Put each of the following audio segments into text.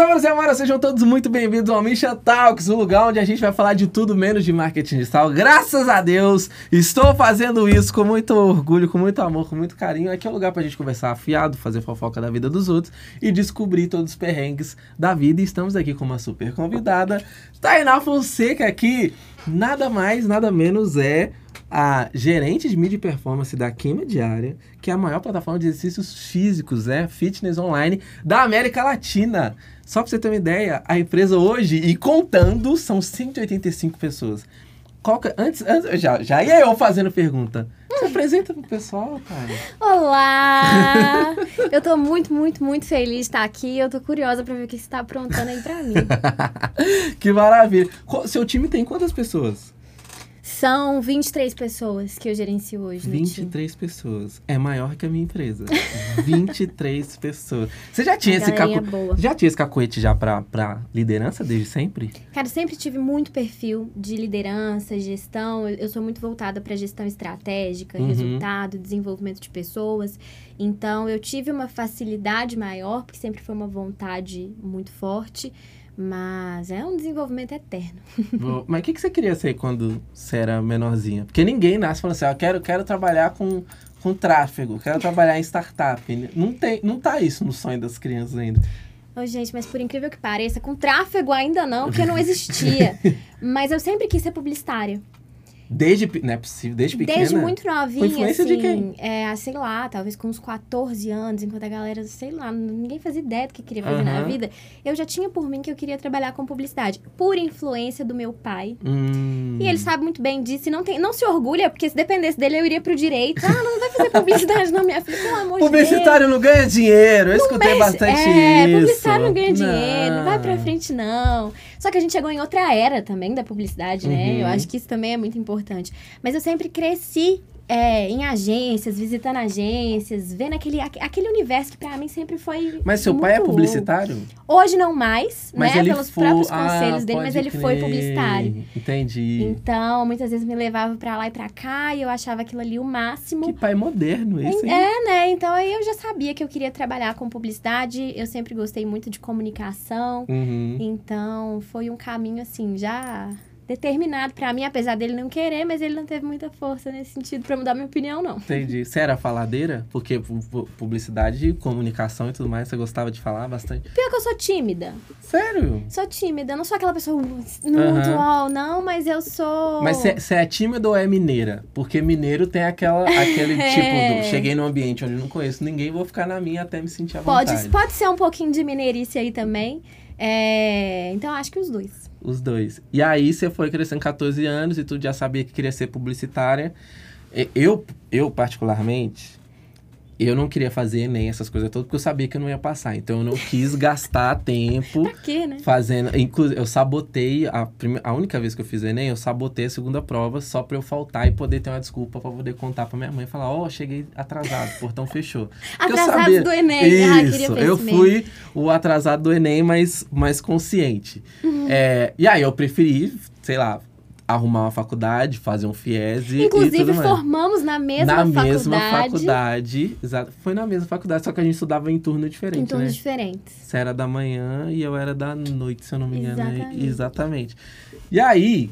amores e sejam todos muito bem-vindos ao Misha Talks, o lugar onde a gente vai falar de tudo menos de marketing digital. Graças a Deus, estou fazendo isso com muito orgulho, com muito amor, com muito carinho. Aqui é o lugar pra gente conversar afiado, fazer fofoca da vida dos outros e descobrir todos os perrengues da vida. E estamos aqui com uma super convidada, Tainá Fonseca aqui. Nada mais, nada menos é a gerente de mídia e performance da Queima Diária, que é a maior plataforma de exercícios físicos, é fitness online da América Latina. Só para você ter uma ideia, a empresa hoje, e contando, são 185 pessoas. Qual que, antes, antes já, já ia eu fazendo pergunta. Se apresenta pro pessoal, cara. Olá! eu tô muito, muito, muito feliz de estar aqui. Eu tô curiosa pra ver o que você tá aprontando aí pra mim. que maravilha. Qual- seu time tem quantas pessoas? São 23 pessoas que eu gerencio hoje no time. 23 pessoas. É maior que a minha empresa. 23 pessoas. Você já tinha A esse caco... boa. Já tinha esse cacoete já pra, pra liderança desde sempre? Cara, sempre tive muito perfil de liderança, gestão. Eu eu sou muito voltada pra gestão estratégica, Uhum. resultado, desenvolvimento de pessoas. Então, eu tive uma facilidade maior, porque sempre foi uma vontade muito forte. Mas é um desenvolvimento eterno. Mas o que, que você queria ser quando você era menorzinha? Porque ninguém nasce falando assim, ó, quero, quero trabalhar com, com tráfego, quero trabalhar em startup. Não, tem, não tá isso no sonho das crianças ainda. Ô, gente, mas por incrível que pareça, com tráfego ainda não, porque não existia. mas eu sempre quis ser publicitária. Desde, não é possível, desde pequena? Desde muito novinha, influência assim. de quem? É, sei lá, talvez com uns 14 anos, enquanto a galera, sei lá, ninguém fazia ideia do que queria fazer na Aham. vida. Eu já tinha por mim que eu queria trabalhar com publicidade. Por influência do meu pai. Hum. E ele sabe muito bem disso e não, tem, não se orgulha, porque se dependesse dele, eu iria pro direito. Ah, não vai fazer publicidade, não, minha filha, pelo amor de Deus. Publicitário não ganha dinheiro, eu escutei bastante é, isso. publicitário não ganha dinheiro, não vai pra Não. frente não. Só que a gente chegou em outra era também da publicidade, né? Uhum. Eu acho que isso também é muito importante. Mas eu sempre cresci é, em agências, visitando agências, vendo aquele, aque- aquele universo que pra mim sempre foi Mas seu pai é publicitário? Hoje não mais, Mas né? Pelos foi... próprios Ah, conselhos dele, mas ele foi crer. publicitário. Entendi. Então, muitas vezes me levava pra lá e pra cá e eu achava aquilo ali o máximo. Que pai moderno esse, hein? É, né? Então aí eu já sabia que eu queria trabalhar com publicidade. Eu sempre gostei muito de comunicação. Uhum. Então foi um caminho assim, já determinado pra mim, apesar dele não querer, mas ele não teve muita força nesse sentido pra mudar minha opinião, não. Entendi. Você era faladeira? Porque pu- pu- publicidade, comunicação e tudo mais, você gostava de falar bastante? Pior que eu sou tímida. Sério? Sou tímida. Eu não sou aquela pessoa uh, muito Aham. ó, não, mas eu sou. Mas você é tímida ou é mineira? Porque mineiro tem aquela, aquele É. tipo do... Cheguei num ambiente onde eu não conheço ninguém, vou ficar na minha até me sentir à vontade. Pode, pode ser um pouquinho de mineirice aí também. É, Então acho que os dois. Os dois. E aí você foi crescendo 14 anos e tu já sabia que queria ser publicitária. Eu, eu particularmente, eu não queria fazer Enem, essas coisas todas, porque eu sabia que eu não ia passar. Então eu não quis gastar tempo Pra quê, né? fazendo. Inclusive, eu sabotei a, prime... a única vez que eu fiz Enem, eu sabotei a segunda prova só pra eu faltar e poder ter uma desculpa pra poder contar pra minha mãe e falar: Ó, cheguei atrasado, o portão fechou. Atrasados sabia- do Enem. Ah, queria Isso, ver eu mesmo. fui o atrasado do Enem, mas mais consciente. Uhum. É, e aí eu preferi, sei lá, arrumar uma faculdade, fazer um FIES e, Inclusive, formamos na mesma na faculdade. mesma faculdade. Exato. Foi na mesma faculdade, só que a gente estudava em turno diferente, Em turnos né? diferentes. Você era da manhã e eu era da noite, se eu não me engano. Exatamente. Exatamente. E aí,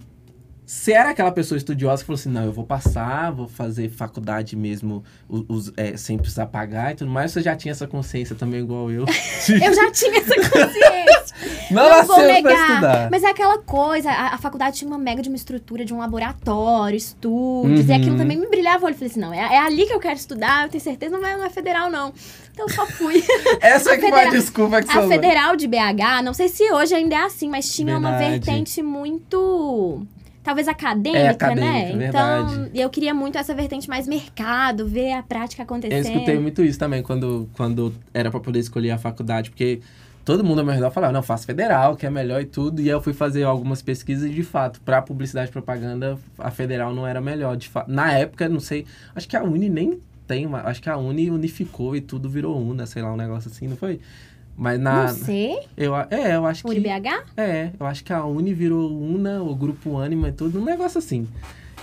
você era aquela pessoa estudiosa que falou assim: não, eu vou passar, vou fazer faculdade mesmo, os, os- é, sem precisar pagar e tudo mais. Você já tinha essa consciência também, igual eu. Eu já tinha essa consciência. Não não vou negar. estudar. Mas é aquela coisa, a, a faculdade tinha uma mega de uma estrutura de um laboratório, estúdios, Uhum. e aquilo também me brilhava o olho. Eu falei assim, não, é, é ali que eu quero estudar, eu tenho certeza, não, vai, não é federal, não. Então eu só fui. Essa a que foi a desculpa que A você Federal de BH, não sei se hoje ainda é assim, mas tinha uma Verdade. vertente muito. Talvez acadêmica, É, acadêmica, né? verdade. Então, eu queria muito essa vertente mais mercado, ver a prática Eu acontecendo. escutei muito isso também quando, quando era pra poder escolher a faculdade, porque todo mundo ao meu redor falava, não, faço federal, que é melhor e tudo. E aí eu fui fazer algumas pesquisas e, de fato, pra publicidade e propaganda, a federal não era melhor. De fa... Na época, não sei, acho que a Uni nem tem, uma, acho que a Uni unificou e tudo virou Una, sei lá, um negócio assim, não foi? Mas na. Não sei. Eu, é, eu acho que. UniBH? É, eu acho que a Uni virou Una, o grupo Anima e tudo, um negócio assim.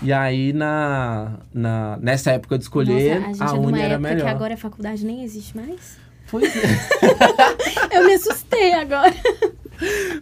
E aí, na, na, nessa época de escolher, Nossa, a gente a é Uni era melhor. que agora a faculdade nem existe mais. Pois é. Eu me assustei agora.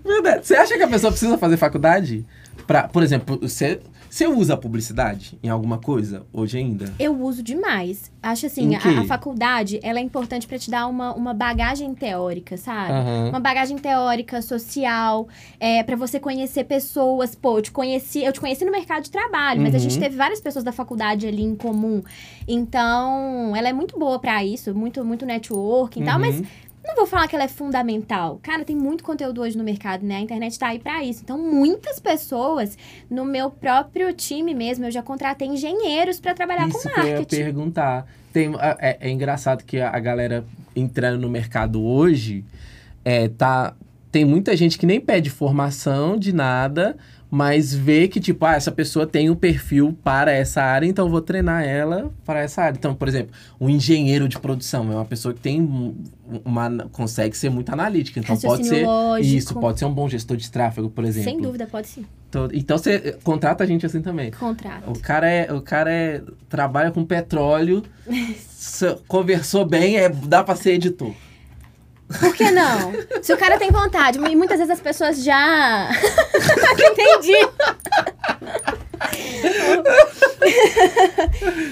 Verdade. Você acha que a pessoa precisa fazer faculdade? Pra, por exemplo, você, você usa publicidade em alguma coisa hoje ainda? Eu uso demais. Acho assim, a, a faculdade, ela é importante pra te dar uma, uma bagagem teórica, sabe? Aham. Uma bagagem teórica, social, é, para você conhecer pessoas. Pô, eu te conheci, eu te conheci no mercado de trabalho, mas a gente Uhum. teve várias pessoas da faculdade ali em comum. Então, ela é muito boa pra isso, muito, muito networking e tal, mas Uhum. Não vou falar que ela é fundamental. Cara, tem muito conteúdo hoje no mercado, né? A internet tá aí pra isso. Então, muitas pessoas, no meu próprio time mesmo, eu já contratei engenheiros pra trabalhar Isso com que eu ia marketing. perguntar. Tem, é, é engraçado que a galera entrando no mercado hoje é, tá, tem muita gente que nem pede formação de nada, mas vê que, tipo, ah, essa pessoa tem um perfil para essa área, então eu vou treinar ela para essa área. Então, por exemplo, um engenheiro de produção é uma pessoa que tem um- uma. consegue ser muito analítica. Então pode ser. lógico. Isso, pode ser um bom gestor de tráfego, por exemplo. Sem dúvida, pode sim. Então, então você contrata a gente assim também. Contrato. O cara é, o cara é trabalha com petróleo, conversou bem, é dá para ser editor. Por que não? Se o cara tem vontade, e muitas vezes as pessoas já. Entendi.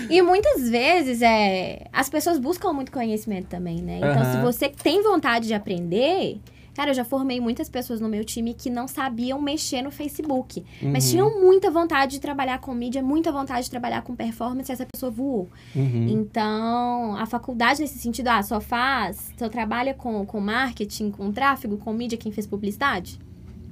e muitas vezes é, as pessoas buscam muito conhecimento também, né? Então, se Aham. você tem vontade de aprender. Cara, eu já formei muitas pessoas no meu time que não sabiam mexer no Facebook. Mas Uhum, tinham muita vontade de trabalhar com mídia, muita vontade de trabalhar com performance, e essa pessoa voou. uhum. Então, a faculdade nesse sentido, ah, só faz, só trabalha com, com marketing, com tráfego, com mídia, quem fez publicidade?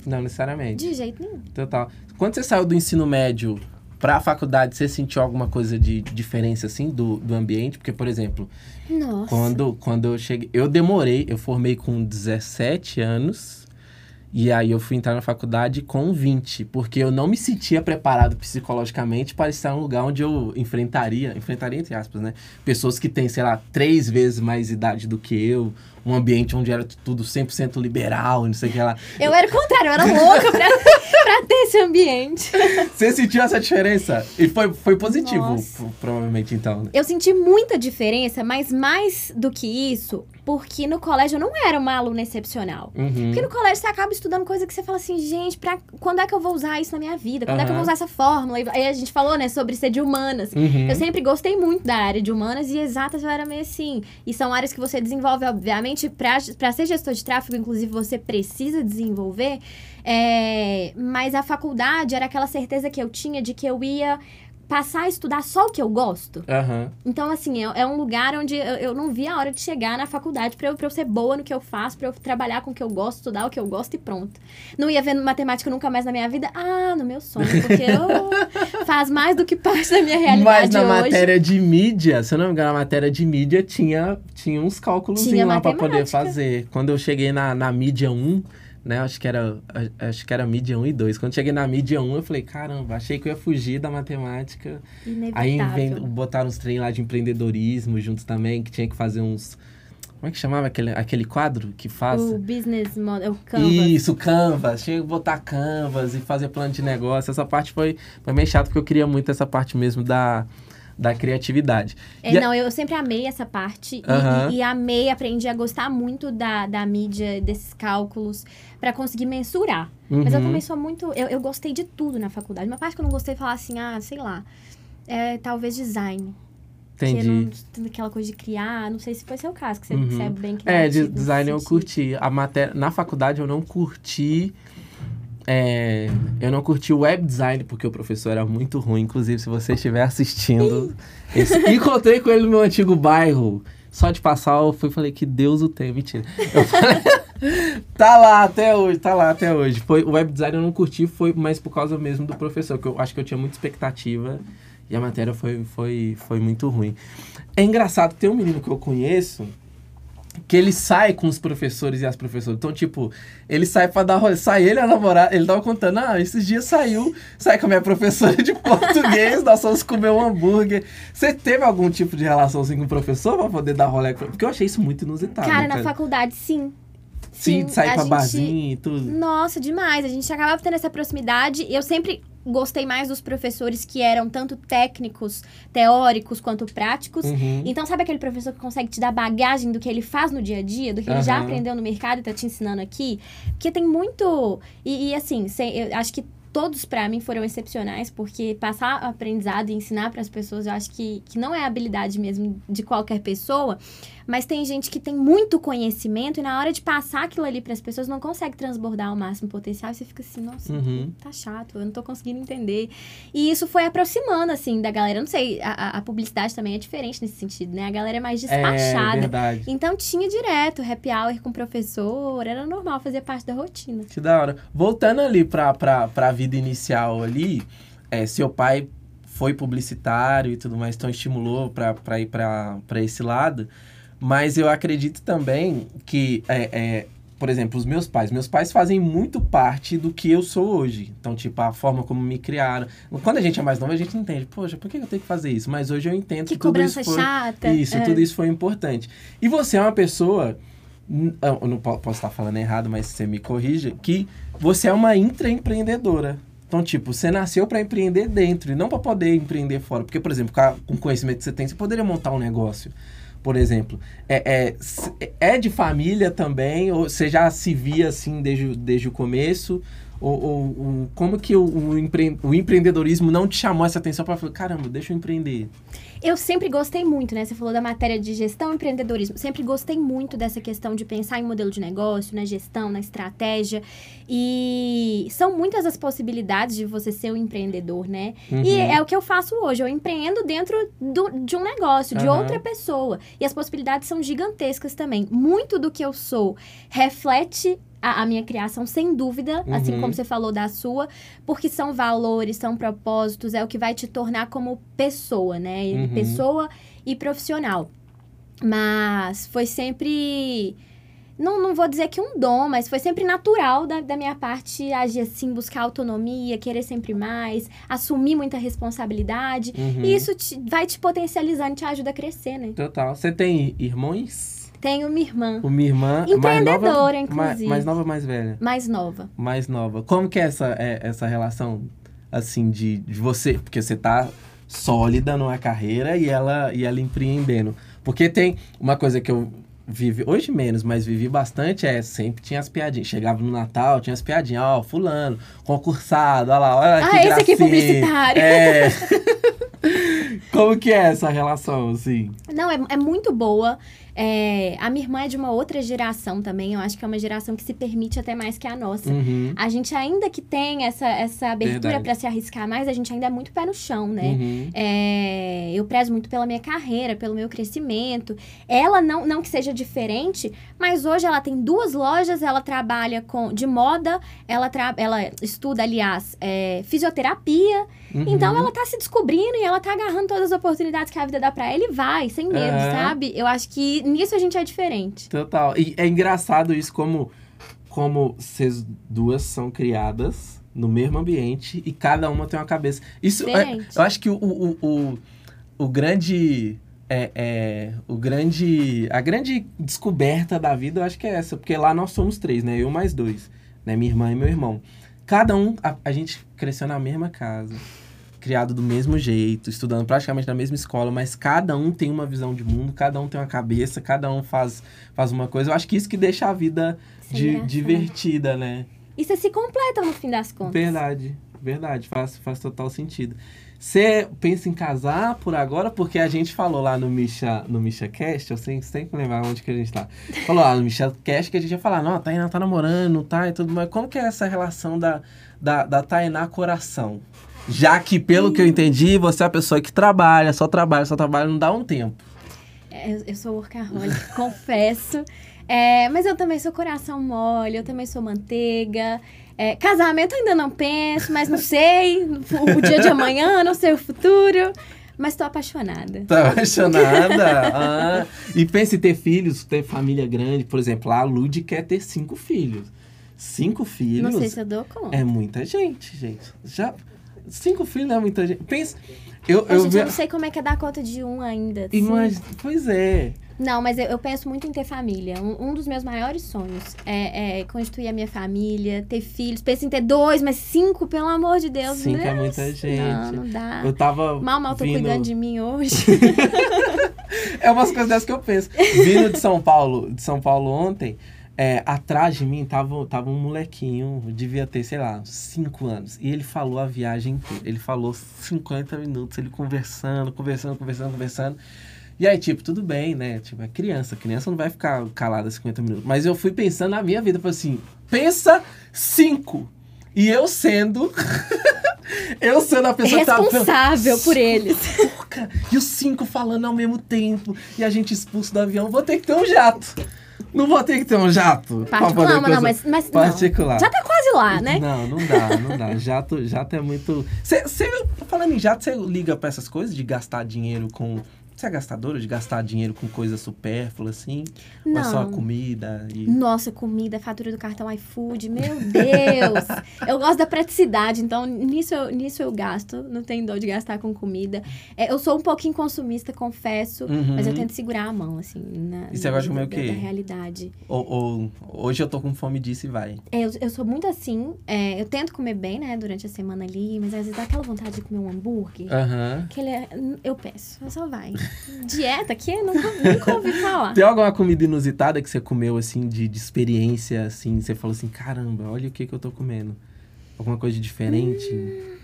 Não necessariamente. De jeito nenhum. Total. Quando você saiu do ensino médio para a faculdade, você sentiu alguma coisa de diferença assim do, do ambiente? Porque, por exemplo, Nossa. Quando, quando eu cheguei. Eu demorei, eu formei com 17 anos. E aí eu fui entrar na faculdade com 20, porque eu não me sentia preparado psicologicamente para estar em um lugar onde eu enfrentaria, enfrentaria entre aspas, né? Pessoas que têm, sei lá, três vezes mais idade do que eu, um ambiente onde era tudo 100% liberal, não sei o que lá. Eu era o contrário, eu era louca pra, pra ter esse ambiente. Você sentiu essa diferença? E foi, foi positivo, provavelmente, então. né? Eu senti muita diferença, mas mais do que isso, porque no colégio eu não era uma aluna excepcional. Uhum. Porque no colégio você acaba estudando coisa que você fala assim, gente, pra, quando é que eu vou usar isso na minha vida? Quando é que eu vou usar essa fórmula? E aí a gente falou, né, sobre ser de humanas. Uhum. Eu sempre gostei muito da área de humanas e exatas eu era meio assim. E são áreas que você desenvolve, obviamente, pra ser gestor de tráfego, inclusive, você precisa desenvolver. É, mas a faculdade era aquela certeza que eu tinha de que eu ia passar a estudar só o que eu gosto. Aham. Então, assim, é, é um lugar onde eu, eu não vi a hora de chegar na faculdade pra eu, pra eu ser boa no que eu faço, pra eu trabalhar com o que eu gosto, estudar o que eu gosto e pronto. Não ia ver matemática nunca mais na minha vida? Ah, no meu sonho, porque eu, faz mais do que parte da minha realidade Mas na hoje. matéria de mídia, se eu não me engano, na matéria de mídia tinha, tinha uns cálculos lá pra poder fazer. Quando eu cheguei na, na mídia 1, né? Acho que era acho que era mídia 1 e 2. Quando cheguei na mídia 1, eu falei, caramba, achei que eu ia fugir da matemática. Aí Inevitável. vem, botaram uns treinos lá de empreendedorismo juntos também, que tinha que fazer uns. Como é que chamava aquele, aquele quadro que faz? O business model, o Canvas. Isso, Canvas. Tinha que botar Canvas e fazer plano de negócio. Essa parte foi, foi meio chato, porque eu queria muito essa parte mesmo da, da criatividade. É, E a- não, eu sempre amei essa parte e- Aham. e, e amei, aprendi a gostar muito da, da mídia, desses cálculos, pra conseguir mensurar. Mas eu Uhum. também sou muito. Eu, eu gostei de tudo na faculdade. Uma parte que eu não gostei de falar assim, ah, sei lá. É, talvez design. Entendi. não aquela coisa de criar. Não sei se foi seu caso, que você Uhum. percebe bem que É, de design eu curti. A matéria, na faculdade eu não curti. É, eu não curti o web design, porque o professor era muito ruim. Inclusive, se você estiver assistindo. esse- encontrei com ele no meu antigo bairro. Só de passar, eu fui falei que Deus o tenha. Mentira. Eu falei, tá lá até hoje, tá lá até hoje. Foi, o web design eu não curti, foi mais por causa mesmo do professor, que eu acho que eu tinha muita expectativa e a matéria foi, foi, foi muito ruim. É engraçado, tem um menino que eu conheço que ele sai com os professores e as professoras. Então, tipo, ele sai pra dar rolê. Sai ele a namorada. Ele tava contando, ah, esses dias saiu, sai com a minha professora de português, nós fomos comer um hambúrguer. Você teve algum tipo de relação assim com o professor pra poder dar rolê? Porque eu achei isso muito inusitado. Cara, na faculdade, sim. Sim, de sair pra gente- barzinho e tudo. Nossa, demais. A gente acabava tendo essa proximidade. Eu sempre gostei mais dos professores que eram tanto técnicos, teóricos, quanto práticos. Uhum. Então, sabe aquele professor que consegue te dar bagagem do que ele faz no dia a dia, do que ele já aprendeu no mercado e tá te ensinando aqui? Porque tem muito. E, e, assim, sem- eu acho que todos pra mim foram excepcionais, porque passar aprendizado e ensinar para as pessoas, eu acho que, que não é habilidade mesmo de qualquer pessoa. Mas tem gente que tem muito conhecimento e na hora de passar aquilo ali para as pessoas não consegue transbordar ao máximo potencial. E você fica assim, nossa, Uhum. tá chato, eu não tô conseguindo entender. E isso foi aproximando, assim, da galera. Eu Não sei, a, a- publicidade também é diferente nesse sentido, né? A galera é mais É despachada. verdade. então tinha direto happy hour com o professor, era normal, fazia parte da rotina. Que da hora. Voltando ali pra, pra, pra vida inicial ali, é, seu pai foi publicitário e tudo mais, então estimulou pra, pra ir pra esse lado. Mas eu acredito também que, é, é, por exemplo, os meus pais. Meus pais fazem muito parte do que eu sou hoje. Então, tipo, a forma como me criaram. Quando a gente é mais novo, a gente entende. Poxa, por que eu tenho que fazer isso? Mas hoje eu entendo Que que, tudo isso foi... chata. Isso, é. tudo isso foi importante. E você é uma pessoa, n- eu não po- posso estar falando errado, mas você me corrija, que você é uma intraempreendedora. Então, tipo, você nasceu para empreender dentro e não para poder empreender fora. Porque, por exemplo, com o conhecimento que você tem, você poderia montar um negócio. Por exemplo, é, é, é de família também? Ou você já se via assim desde, desde o começo? Ou, ou- ou como que o, o, empre- o empreendedorismo não te chamou essa atenção para falar, caramba, deixa eu empreender? Eu sempre gostei muito, né? Você falou da matéria de gestão e empreendedorismo. Sempre gostei muito dessa questão de pensar em modelo de negócio, na gestão, na estratégia. E são muitas as possibilidades de você ser um empreendedor, né? E Uhum. é o que eu faço hoje. Eu empreendo dentro do- de um negócio, de Aham. outra pessoa. E as possibilidades são gigantescas também. Muito do que eu sou reflete a, a minha criação, sem dúvida, assim Uhum. como você falou da sua, porque são valores, são propósitos, é o que vai te tornar como pessoa, né? Uhum. Pessoa e profissional. Mas foi sempre. Não, não vou dizer que um dom, mas foi sempre natural da, da minha parte agir assim, buscar autonomia, querer sempre mais, assumir muita responsabilidade. Uhum. E isso te- vai te potencializando, te ajuda a crescer, né? Total. Você tem irmãos? Tenho uma irmã Uma irmã mais Empreendedora, nova, inclusive. mais, mais nova ou mais velha? mais nova. Mais nova. Como que é essa, é, essa relação, assim, de, de você? Porque você tá sólida numa carreira e ela, e ela empreendendo. Porque tem uma coisa que eu vivi, hoje menos, mas vivi bastante, é sempre tinha as piadinhas. Chegava no Natal, tinha as piadinhas, ó, fulano, concursado, olha lá, olha Ah, que esse aqui é publicitário. É. Como que é essa relação, assim? Não, é, é muito boa. É, a minha irmã é de uma outra geração também. Eu acho que é uma geração que se permite até mais que a nossa. Uhum. A gente ainda que tem essa, essa abertura para se arriscar mais, a gente ainda é muito pé no chão, né? Uhum. É, eu prezo muito pela minha carreira, pelo meu crescimento. Ela não, não que seja diferente, mas hoje ela tem duas lojas, ela trabalha com de moda, ela, tra, ela estuda, aliás, é, fisioterapia. Uhum. Então ela tá se descobrindo e ela tá agarrando todas as oportunidades que a vida dá pra ela e vai, sem medo, Aham. sabe? Eu acho que nisso a gente é diferente. Total. E é engraçado isso como, como vocês duas são criadas no mesmo ambiente e cada uma tem uma cabeça. Isso é, eu acho que o, o, o, o grande. É, é, o grande. A grande descoberta da vida, eu acho que é essa. Porque lá nós somos três, né? Eu mais dois. Né? Minha irmã e meu irmão. Cada um, a, a gente cresceu na mesma casa. Criado do mesmo jeito, estudando praticamente na mesma escola, mas cada um tem uma visão de mundo, cada um tem uma cabeça, cada um faz, faz uma coisa. Eu acho que isso que deixa a vida é di- engraçado. divertida, né? E você se completa no fim das contas. Verdade, verdade, faz, faz total sentido. Você pensa em casar por agora? Porque a gente falou lá no Misha, no Misha Cast, eu tem que lembrar onde que a gente tá. Falou lá no Misha Cast que a gente ia falar, não, a Tainá tá namorando, tá, e tudo mais. Como que é essa relação da, da, da Tainá coração? Já que, pelo que eu entendi, você é a pessoa que trabalha, só trabalha, só trabalha, não dá um tempo. É, Eu, eu sou workaholic, confesso. É, mas eu também sou coração mole, eu também sou manteiga. É, casamento ainda não penso, mas não sei o, o dia de amanhã, não sei o futuro. Mas tô apaixonada. Tá apaixonada? ah, e pensa em ter filhos, ter família grande. Por exemplo, a Lud quer ter cinco filhos. Cinco filhos Não sei se eu dou conta. é muita gente, gente. Já, cinco filhos é muita gente. Pensa, eu, eu gente, eu não sei como é que é dar conta de um ainda. assim. imagina, pois é. Não, mas eu, eu penso muito em ter família. Um, um dos meus maiores sonhos é, é constituir a minha família, ter filhos. Penso em ter dois, mas cinco, pelo amor de Deus. Cinco é Nossa, muita gente. Não, não dá. Eu tava. Mal, mal tô vindo... cuidando de mim hoje. É umas coisas dessas que eu penso. Vindo de São Paulo, de São Paulo ontem, é, atrás de mim tava, tava um molequinho, devia ter, sei lá, 5 anos. E ele falou a viagem inteira. Ele falou 50 minutos, ele conversando, conversando, conversando, conversando. E aí, tipo, tudo bem, né? Tipo, é criança. Criança não vai ficar calada 50 minutos. Mas eu fui pensando na minha vida, falei assim, pensa cinco. E eu sendo. eu sendo a pessoa que tava. Responsável por eles. Porca! E os cinco falando ao mesmo tempo. E a gente expulso do avião. Vou ter que ter um jato. Não vou ter que ter um jato. Particular, não, coisa- mas, mas não. Particular. Já tá quase lá, né? Não, não dá, não dá. Jato, jato é muito. Cê, cê- falando em jato, você liga pra essas coisas de gastar dinheiro com. Você é gastadora de gastar dinheiro com coisa supérflua, assim? Ou é só Não. comida e. Nossa, comida, fatura do cartão iFood, meu Deus! eu gosto da praticidade, então nisso eu, nisso eu gasto, não tenho dor de gastar com comida. É, eu sou um pouquinho consumista, confesso, Uhum. mas eu tento segurar a mão, assim, na, E você gosta de comer o quê? Da realidade. Ou, ou- hoje eu tô com fome disso e vai. É, eu, eu sou muito assim, é, eu tento comer bem, né, durante a semana ali, mas às vezes dá aquela vontade de comer um hambúrguer. Aham. Que ele é, eu peço, só vai. Dieta aqui, eu nunca, nunca ouvi falar. Tem alguma comida inusitada que você comeu, assim, de, de experiência, assim? Você falou assim, caramba, olha o que que eu tô comendo. Alguma coisa diferente? Hum,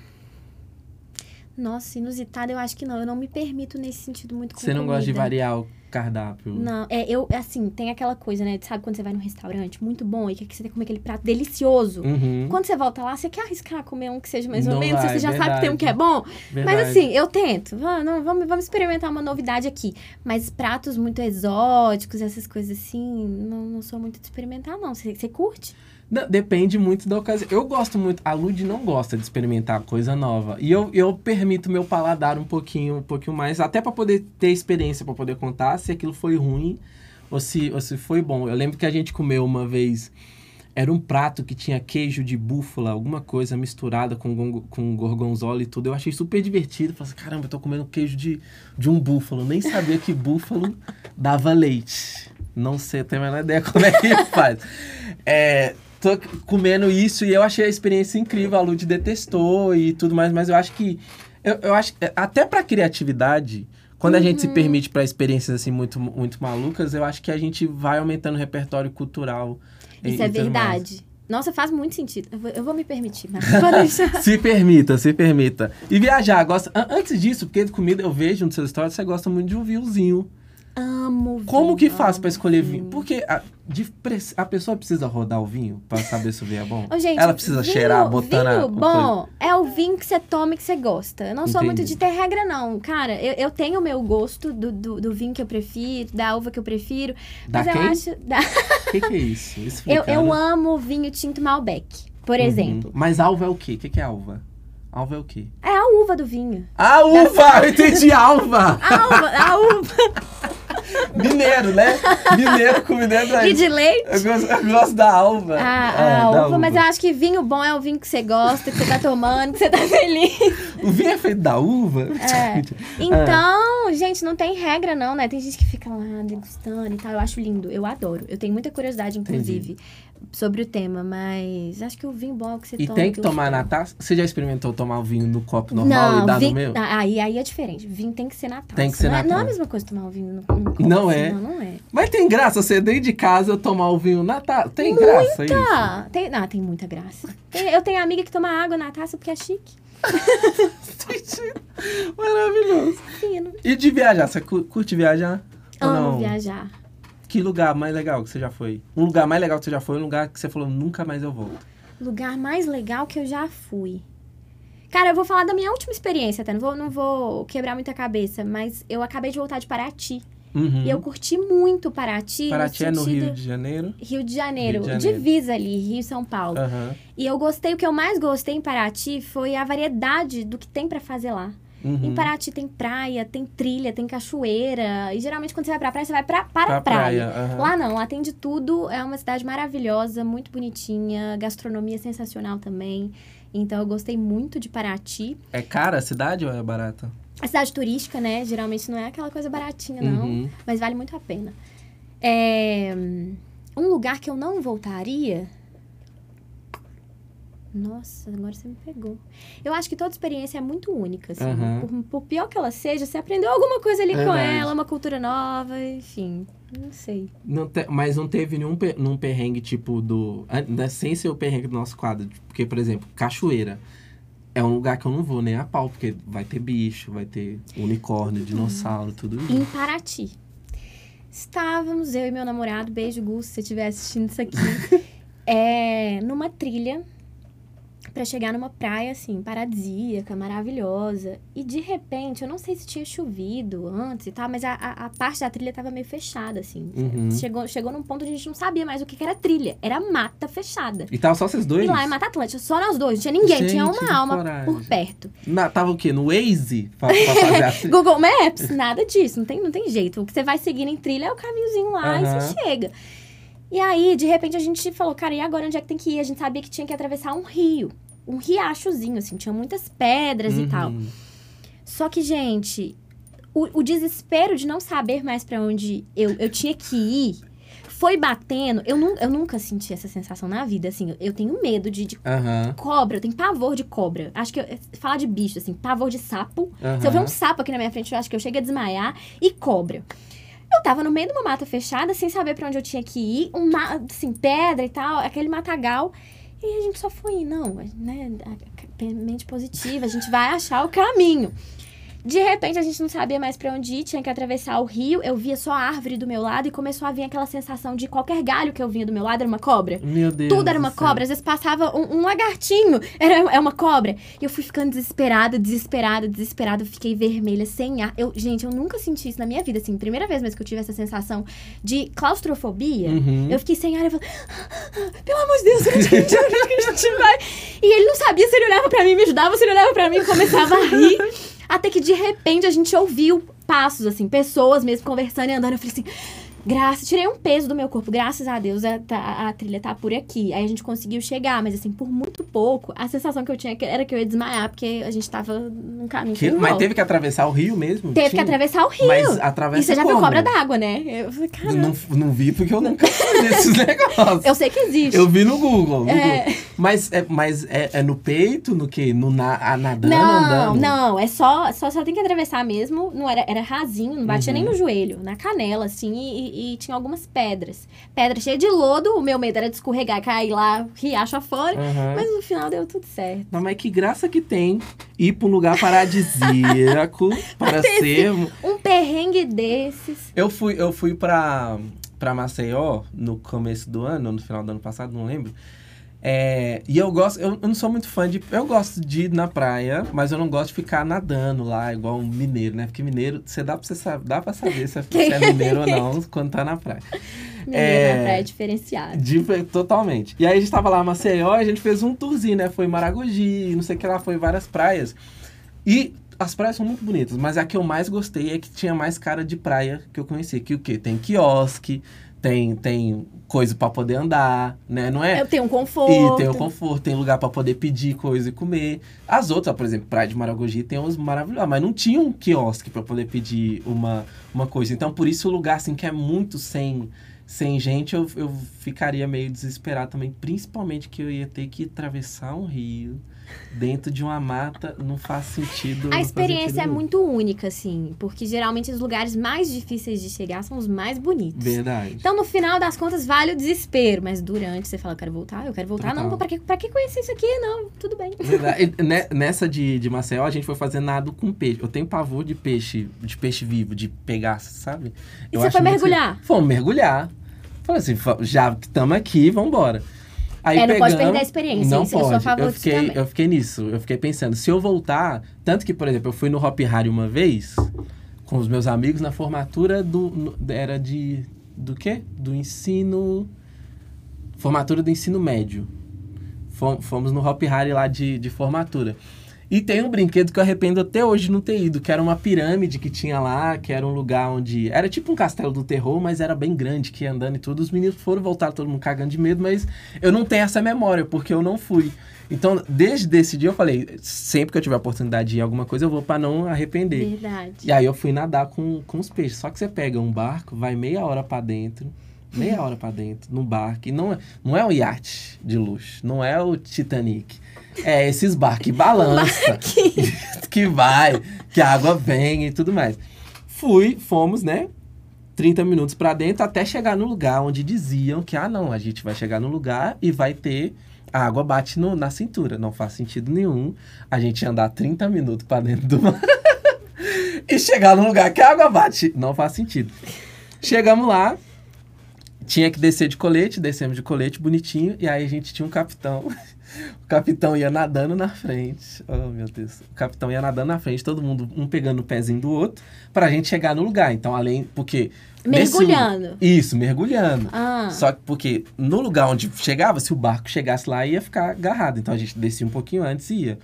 Nossa, inusitada eu acho que não. Eu não me permito nesse sentido muito com você não gosta de variar o cardápio? Não, é, eu, assim, tem aquela coisa, né? Sabe quando você vai num restaurante muito bom e que você comer aquele prato delicioso? Uhum. Quando você volta lá, você quer arriscar comer um que seja mais ou Não menos, vai, você já sabe que tem um que é bom? Verdade. Mas assim, eu tento. Vamos, vamos, vamos experimentar uma novidade aqui. Mas pratos muito exóticos, essas coisas assim, não, não sou muito de experimentar, não. Você, você curte? Não, depende muito da ocasião. Eu gosto muito. A Lud não gosta de experimentar coisa nova. E eu, eu permito meu paladar um pouquinho, um pouquinho mais, até pra poder ter experiência, pra poder contar se aquilo foi ruim ou se, ou se foi bom. Eu lembro que a gente comeu uma vez. Era um prato que tinha queijo de búfala, alguma coisa misturada com, com gorgonzola e tudo. Eu achei super divertido. Falei assim, caramba, eu tô comendo queijo de, de um búfalo. Nem sabia que búfalo dava leite. Não sei, tenho a menor ideia como é que faz. É, tô comendo isso e eu achei a experiência incrível. A Lud detestou e tudo mais, mas eu acho que. Eu, eu acho que até pra criatividade, quando a gente se permite pra experiências assim muito, muito malucas, eu acho que a gente vai aumentando o repertório cultural. e- Isso é e tudo mais. verdade. Nossa, faz muito sentido. Eu vou, eu vou me permitir, mas. Se permita, se permita. E viajar, gosta. an- Antes disso, porque de comida eu vejo nos seus stories, você gosta muito de um vinhozinho. Amo vinho. Como que faz pra escolher vinho? Porque a, de a pessoa precisa rodar o vinho pra saber se o vinho é bom? Ô, gente, Ela precisa vinho- cheirar botando a- vinho o bom é o vinho que você toma e que você gosta. Eu não sou muito Entendi. de ter regra, não. Cara, eu, eu tenho o meu gosto do, do, do vinho que eu prefiro, da uva que eu prefiro. Da mas eu quem? acho. da- O que, que é isso? eu, Explica, eu amo vinho tinto Malbec, por Uhum. exemplo. Mas alva é o quê? O que, que é alva? Alva é o quê? É a uva do vinho. A uva! Eu entendi alva! A uva, a uva Mineiro, né? Mineiro com mineiro é e de leite. Eu gosto, eu gosto da alva. A, É, a da uva, mas eu acho que vinho bom é o vinho que você gosta, que você tá tomando, que você tá feliz. O vinho é feito da uva? É. Então, gente, não tem regra, não, né? Tem gente que fica lá degustando e tal. Eu acho lindo, eu adoro. Eu tenho muita curiosidade, inclusive, sobre o tema, mas acho que o vinho bom é que você E toma. tem que tomar na taça? Você já experimentou tomar o vinho no copo normal Não, e dar vinho, no meu? ah, aí, aí é diferente. Vinho tem que ser na taça. Tem que ser não na é, Não é a taça. mesma coisa tomar o vinho no, no copo. Não assim, é. Não, não é. Mas tem graça você dentro de casa eu tomar o vinho na taça. Tem graça isso? Tem, não, tem muita graça. Tem- eu tenho amiga que toma água na taça porque é chique. Maravilhoso. Fino. E de viajar, você cu- curte viajar? Ou Amo não? viajar. Que lugar mais legal que você já foi? Um lugar mais legal que você já foi, um lugar que você falou, nunca mais eu volto. Lugar mais legal que eu já fui. Cara, eu vou falar da minha última experiência, até. Não vou, não vou quebrar muita cabeça, mas eu acabei de voltar de Paraty. Uhum. E eu curti muito Paraty. Paraty no é no. Rio de Janeiro? Rio de Janeiro, Rio de Janeiro. divisa ali, Rio e São Paulo. Aham. E eu gostei, o que eu mais gostei em Paraty foi a variedade do que tem pra fazer lá. Uhum. Em Paraty tem praia, tem trilha, tem cachoeira. E geralmente quando você vai pra praia, você vai pra, para Pra praia. praia, aham. Lá não, lá tem de tudo. É uma cidade maravilhosa, muito bonitinha, gastronomia sensacional também. Então eu gostei muito de Paraty. É cara a cidade ou é barata? A cidade turística, né? Geralmente não é aquela coisa baratinha, não. Uhum. Mas vale muito a pena. É, um lugar que eu não voltaria. Nossa, agora você me pegou. Eu acho que toda experiência é muito única, assim. Aham. Por, por pior que ela seja, você aprendeu alguma coisa ali com Verdade. ela, uma cultura nova, enfim. Não sei. Não te- mas não teve nenhum num perrengue tipo do. an- né, Sem ser o perrengue do nosso quadro. Porque, por exemplo, cachoeira. É um lugar que eu não vou nem a pau, porque vai ter bicho, vai ter unicórnio, dinossauro, tudo isso. Em Paraty. Estávamos, eu e meu namorado, beijo, Gus, se você estiver assistindo isso aqui, é, numa trilha pra chegar numa praia, assim, paradisíaca, maravilhosa. E de repente, eu não sei se tinha chovido antes e tal, mas a, a, a parte da trilha tava meio fechada, assim. Uhum. Chegou, chegou num ponto onde a gente não sabia mais o que, que era trilha. Era mata fechada. E tava só vocês dois? E lá em Mata Atlântica, só nós dois, não tinha ninguém, tinha Gente, que uma alma coragem. por perto. Na- tava o quê? No Waze? Pra, pra fazer a trilha? Google Maps, nada disso, não tem, não tem jeito. O que você vai seguindo em trilha é o caminhozinho lá e Aham. você chega. E aí, de repente, a gente falou, cara, e agora onde é que tem que ir? A gente sabia que tinha que atravessar um rio. Um riachozinho, assim, tinha muitas pedras e tal. Uhum. Só que, gente, o, o desespero de não saber mais pra onde eu, eu tinha que ir foi batendo. Eu, nu- eu nunca senti essa sensação na vida, assim. Eu tenho medo de, de Aham. cobra, eu tenho pavor de cobra. Acho que, eu, falar de bicho, assim, pavor de sapo. Se eu ver um sapo aqui na minha frente, eu acho que eu chego a desmaiar. E cobra. Eu tava no meio de uma mata fechada, sem saber pra onde eu tinha que ir. Um, assim, pedra e tal, aquele matagal. E a gente só foi, não, né? Mente positiva, a gente vai achar o caminho. De repente, a gente não sabia mais pra onde ir, tinha que atravessar o rio. Eu via só a árvore do meu lado e começou a vir aquela sensação de qualquer galho que eu vinha do meu lado era uma cobra. Meu Deus. Tudo era uma cobra, às vezes passava um, um lagartinho, era é uma cobra. E eu fui ficando desesperada, desesperada, desesperada, eu fiquei vermelha, sem ar. Eu, gente, eu nunca senti isso na minha vida, assim, primeira vez mesmo que eu tive essa sensação de claustrofobia. Uhum. Eu fiquei sem ar, eu falei, "Ah, pelo amor de Deus, onde que a gente, vai? E ele não sabia se ele olhava pra mim, me ajudava, se ele olhava pra mim, começava a rir. Até que de repente a gente ouviu passos, assim, pessoas mesmo conversando e andando. Eu falei assim, graças, tirei um peso do meu corpo, graças a Deus a, tá- a trilha tá por aqui. Aí a gente conseguiu chegar, mas assim, por muito pouco, a sensação que eu tinha era que eu ia desmaiar, porque a gente tava num caminho Que- mas teve que atravessar o rio mesmo? Teve que atravessar o rio. Mas atravessa e você já viu como? cobra d'água, né? Eu falei, cara, Não, não vi porque eu nunca fui nesses negócios. eu sei que existe. Eu vi no Google. no É. Google. Mas, é, mas é, é no peito, no quê? No na, a- nadando, Não, andando? não, é só, só, só tem que atravessar mesmo. Não era, era rasinho, não batia Uhum. nem no joelho, na canela, assim, e, e- e tinha algumas pedras. Pedra cheia de lodo, o meu medo era de escorregar, cair lá, riacho afora. Aham. Mas no final deu tudo certo. Não, mas que graça que tem ir pra um lugar paradisíaco para ser. Um perrengue desses. Eu fui, eu fui pra, pra Maceió no começo do ano, no final do ano passado, não lembro. É, e eu gosto, eu, eu não sou muito fã de. Eu gosto de ir na praia, mas eu não gosto de ficar nadando lá, igual um mineiro, né? Porque mineiro, você dá pra, você saber, dá pra saber se é, é mineiro ou não quando tá na praia. Menina, É. na praia diferenciada. Difer- Totalmente. E aí a gente tava lá em Maceió e a gente fez um tourzinho, né? Foi em Maragogi, não sei o que lá, foi em várias praias. E as praias são muito bonitas, mas a que eu mais gostei é que tinha mais cara de praia que eu conhecia. Que o quê? Tem quiosque, tem, tem coisa pra poder andar, né? Não é? Eu tenho um conforto. E tem o conforto, tem lugar pra poder pedir coisa e comer. As outras, por exemplo, Praia de Maragogi tem uns maravilhosos, mas não tinha um quiosque pra poder pedir uma, uma coisa. Então, por isso, o lugar, assim, que é muito sem, sem gente, eu, eu ficaria meio desesperado também. Principalmente que eu ia ter que atravessar um rio dentro de uma mata, não faz sentido. A experiência sentido é muito única, assim, porque geralmente os lugares mais difíceis de chegar são os mais bonitos. Verdade. Então, no final das contas, vale o desespero. Mas durante, você fala, eu quero voltar, eu quero voltar. Total. Não, pra que, pra que conhecer isso aqui? Não, tudo bem. Verdade. Ne- Nessa de, de Maceió, a gente foi fazer nado com peixe. Eu tenho pavor de peixe, de peixe vivo, de pegar, sabe? E Eu você foi muito- mergulhar? Fomos mergulhar. Falei assim, já que estamos aqui, vambora. Aí É, não pode perder a experiência, Não isso, eu sou a pode. favor eu disso fiquei, também. eu fiquei nisso. Eu fiquei pensando, se eu voltar... Tanto que, por exemplo, eu fui no Hop Harry uma vez, com os meus amigos, na formatura do... era de... Do quê? Do ensino... Formatura do ensino médio. Fom- Fomos no Hop Harry lá de, de formatura. E tem um brinquedo que eu arrependo até hoje não ter ido, que era uma pirâmide que tinha lá, que era um lugar onde. Era tipo um castelo do terror, mas era bem grande, que ia andando e tudo. Os meninos foram voltar, todo mundo cagando de medo, mas eu não tenho essa memória, porque eu não fui. Então, desde esse dia eu falei, sempre que eu tiver a oportunidade de ir em alguma coisa, eu vou pra não arrepender. Verdade. E aí eu fui nadar com, com os peixes. Só que você pega um barco, vai meia hora pra dentro, meia hora pra dentro, num barco. E não é, não é o iate de luxo, não é o Titanic. É esses barcos que balança, que vai, que a água vem e tudo mais. Fui, fomos, né? 30 minutos pra dentro até chegar no lugar onde diziam que, ah, não, a gente vai chegar no lugar e vai ter. A água bate no- na cintura. Não faz sentido nenhum a gente andar 30 minutos pra dentro do mar e chegar no lugar que a água bate. Não faz sentido. Chegamos lá, tinha que descer de colete, descemos de colete bonitinho, e aí a gente tinha um capitão. O capitão ia nadando na frente. Oh, meu Deus. O capitão ia nadando na frente, todo mundo um pegando o pezinho do outro, pra gente chegar no lugar. Então, além. Porque. nesse- Mergulhando. Isso, mergulhando. Ah, Só que porque no lugar onde chegava, se o barco chegasse lá, ia ficar agarrado. Então a gente descia um pouquinho antes e ia.